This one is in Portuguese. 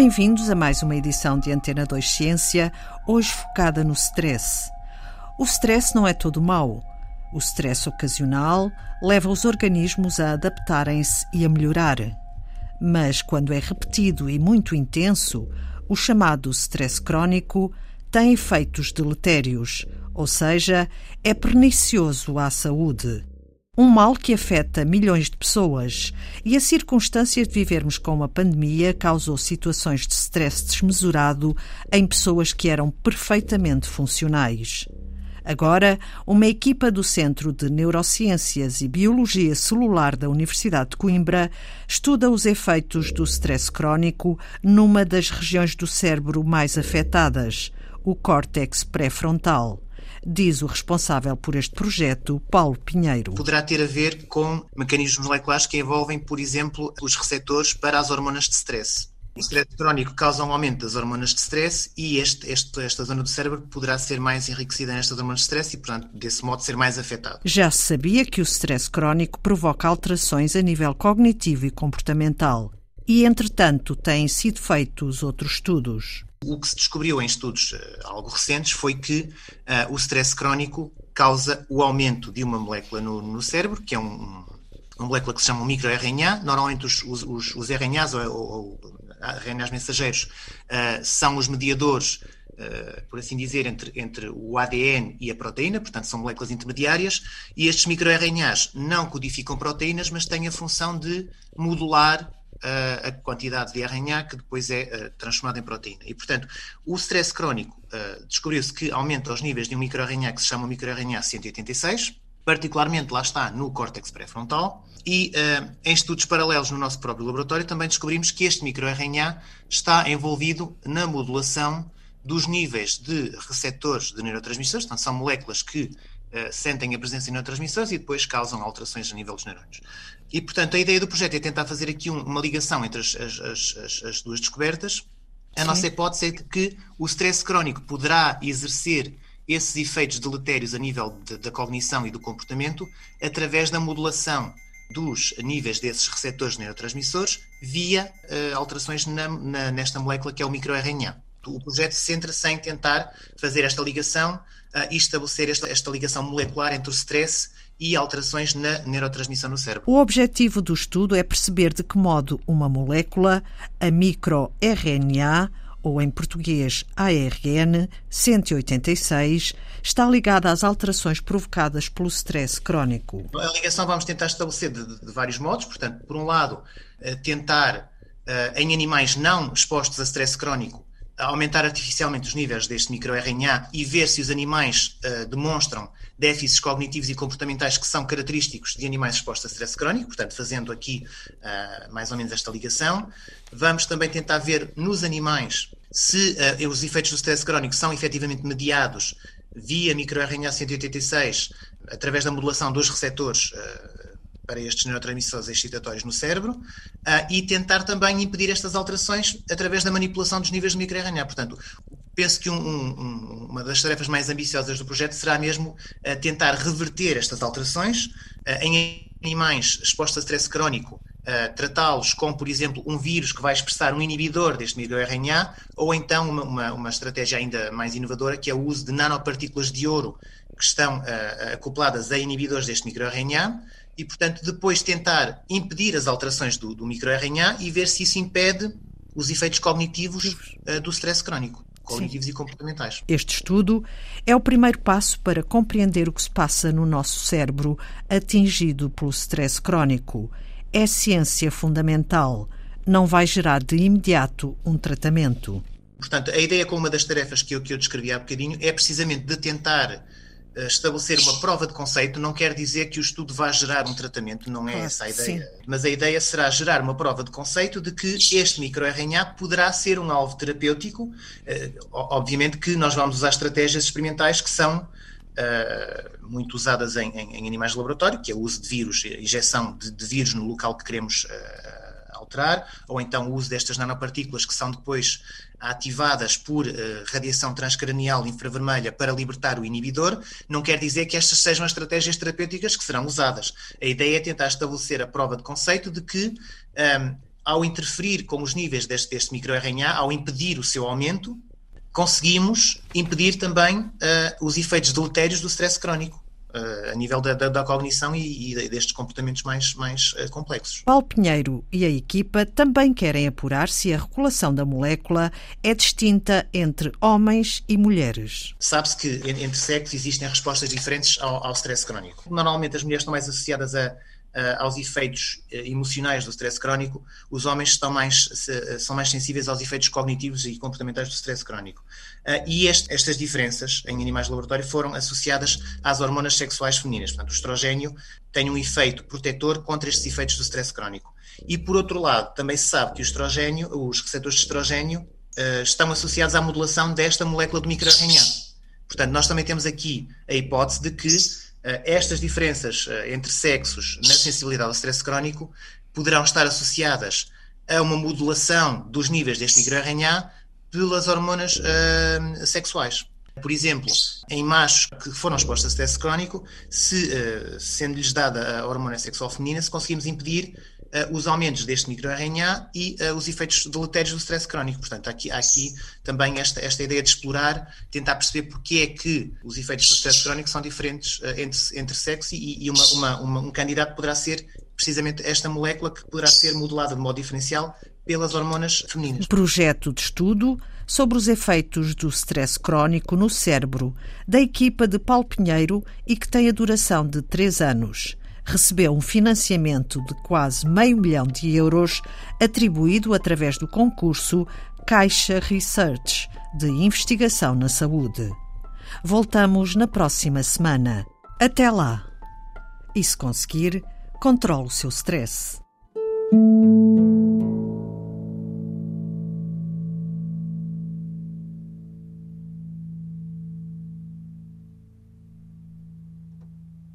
Bem-vindos a mais uma edição de Antena 2 Ciência, hoje focada no stress. O stress não é todo mau. O stress ocasional leva os organismos a adaptarem-se e a melhorar. Mas quando é repetido e muito intenso, o chamado stress crónico tem efeitos deletérios, ou seja, é pernicioso à saúde. Um mal que afeta milhões de pessoas e a circunstância de vivermos com uma pandemia causou situações de stress desmesurado em pessoas que eram perfeitamente funcionais. Agora, uma equipa do Centro de Neurociências e Biologia Celular da Universidade de Coimbra estuda os efeitos do stress crónico numa das regiões do cérebro mais afetadas, o córtex pré-frontal diz o responsável por este projeto, Paulo Pinheiro. Poderá ter a ver com mecanismos moleculares que envolvem, por exemplo, os receptores para as hormonas de stress. O stress crónico causa um aumento das hormonas de stress e este, este, esta zona do cérebro poderá ser mais enriquecida nestas hormonas de stress e, portanto, desse modo ser mais afetada. Já se sabia que o stress crónico provoca alterações a nível cognitivo e comportamental. E, entretanto, têm sido feitos outros estudos. O que se descobriu em estudos uh, algo recentes foi que uh, o stress crónico causa o aumento de uma molécula no, no cérebro, que é um, uma molécula que se chama microRNA. Normalmente os, os, os, os RNAs ou, ou, ou RNAs mensageiros uh, são os mediadores, por assim dizer, entre, entre o ADN e a proteína, portanto são moléculas intermediárias, e estes microRNAs não codificam proteínas, mas têm a função de modular a quantidade de RNA que depois é uh, transformada em proteína. E, portanto, o stress crónico uh, descobriu-se que aumenta os níveis de um microRNA que se chama microRNA 186, particularmente lá está no córtex pré-frontal, e uh, em estudos paralelos no nosso próprio laboratório também descobrimos que este microRNA está envolvido na modulação dos níveis de receptores de neurotransmissores, portanto, são moléculas que uh, sentem a presença de neurotransmissores e depois causam alterações a nível dos neurônios. E, portanto, a ideia do projeto é tentar fazer aqui um, uma ligação entre as, as, as, as duas descobertas. A Sim. nossa hipótese é que o stress crónico poderá exercer esses efeitos deletérios a nível de, da cognição e do comportamento através da modulação dos níveis desses receptores neurotransmissores via uh, alterações na, na, nesta molécula que é o microRNA. O projeto centra-se em tentar fazer esta ligação uh, e estabelecer esta, esta ligação molecular entre o stress e alterações na neurotransmissão no cérebro. O objetivo do estudo é perceber de que modo uma molécula, a microRNA, ou em português ARN 186, está ligada às alterações provocadas pelo stress crónico. A ligação vamos tentar estabelecer de, de vários modos, portanto, por um lado, eh, tentar eh, em animais não expostos a stress crónico aumentar artificialmente os níveis deste microRNA e ver se os animais uh, demonstram déficits cognitivos e comportamentais que são característicos de animais expostos a stress crónico, portanto, fazendo aqui uh, mais ou menos esta ligação. Vamos também tentar ver nos animais se uh, os efeitos do stress crónico são efetivamente mediados via microRNA 186 através da modulação dos receptores para estes neurotransmissores excitatórios no cérebro uh, e tentar também impedir estas alterações através da manipulação dos níveis de microRNA. Portanto, penso que um, um, uma das tarefas mais ambiciosas do projeto será mesmo uh, tentar reverter estas alterações uh, em animais expostos a stress crónico, tratá-los com, por exemplo, um vírus que vai expressar um inibidor deste microRNA, ou então uma, uma, uma, estratégia ainda mais inovadora, que é o uso de nanopartículas de ouro que estão acopladas a inibidores deste microRNA, e, portanto, depois tentar impedir as alterações do, do microRNA e ver se isso impede os efeitos cognitivos uh, do stress crónico, cognitivos Sim. e comportamentais. Este estudo é o primeiro passo para compreender o que se passa no nosso cérebro atingido pelo stress crónico. É ciência fundamental. Não vai gerar de imediato um tratamento. Portanto, a ideia com uma das tarefas que eu, que eu descrevi há bocadinho é precisamente de tentar estabelecer uma prova de conceito não quer dizer que o estudo vá gerar um tratamento, não é ah, essa a ideia. Sim. Mas a ideia será gerar uma prova de conceito de que este microRNA poderá ser um alvo terapêutico. Eh, obviamente que nós vamos usar estratégias experimentais que são uh, muito usadas em, em, em, animais de laboratório, que é o uso de vírus, injeção de, de vírus no local que queremos uh, alterar, ou então o uso destas nanopartículas que são depois ativadas por uh, radiação transcranial infravermelha para libertar o inibidor, não quer dizer que estas sejam as estratégias terapêuticas que serão usadas. A ideia é tentar estabelecer a prova de conceito de que um, ehm, ao interferir com os níveis deste, deste microRNA, ao impedir o seu aumento, conseguimos impedir também uh, os efeitos deletérios do stress crónico. Uh, a nível da, da, da cognição e, e, destes comportamentos mais, mais uh, complexos. Paulo Pinheiro e a equipa também querem apurar se a regulação da molécula é distinta entre homens e mulheres. Sabe-se que entre sexos existem respostas diferentes ao, ao stress crónico. Normalmente as mulheres estão mais associadas a aos efeitos uh, emocionais do stress crónico, os homens estão mais, se, uh, são mais sensíveis aos efeitos cognitivos e comportamentais do stress crónico. e este, estas diferenças em animais de laboratório foram associadas às hormonas sexuais femininas. Portanto, o estrogênio tem um efeito protetor contra estes efeitos do stress crónico. E, por outro lado, também se sabe que o estrogênio, os receptores de estrogênio estão associados à modulação desta molécula do microRNA. Portanto, nós também temos aqui a hipótese de que eh, estas diferenças eh, entre sexos na sensibilidade ao stress crónico poderão estar associadas a uma modulação dos níveis deste microRNA pelas hormonas uh, sexuais. Por exemplo, em machos que foram expostos a stress crónico, se, uh, sendo-lhes dada a hormona sexual feminina, se conseguimos impedir uh, os aumentos deste microRNA e uh, os efeitos deletérios do stress crónico. Portanto, aqui, há aqui também esta, esta ideia de explorar, tentar perceber porque é que os efeitos do stress crónico são diferentes uh, entre, entre sexos e, e uma, uma, uma, um candidato poderá ser precisamente esta molécula que poderá ser modelada de modo diferencial pelas hormonas femininas. Projeto de estudo sobre os efeitos do stress crónico no cérebro, da equipa de Paulo Pinheiro e que tem a duração de três anos recebeu um financiamento de quase meio milhão de euros atribuído através do concurso Caixa Research de Investigação na Saúde. Voltamos na próxima semana. Até lá! E se conseguir, controle o seu stress.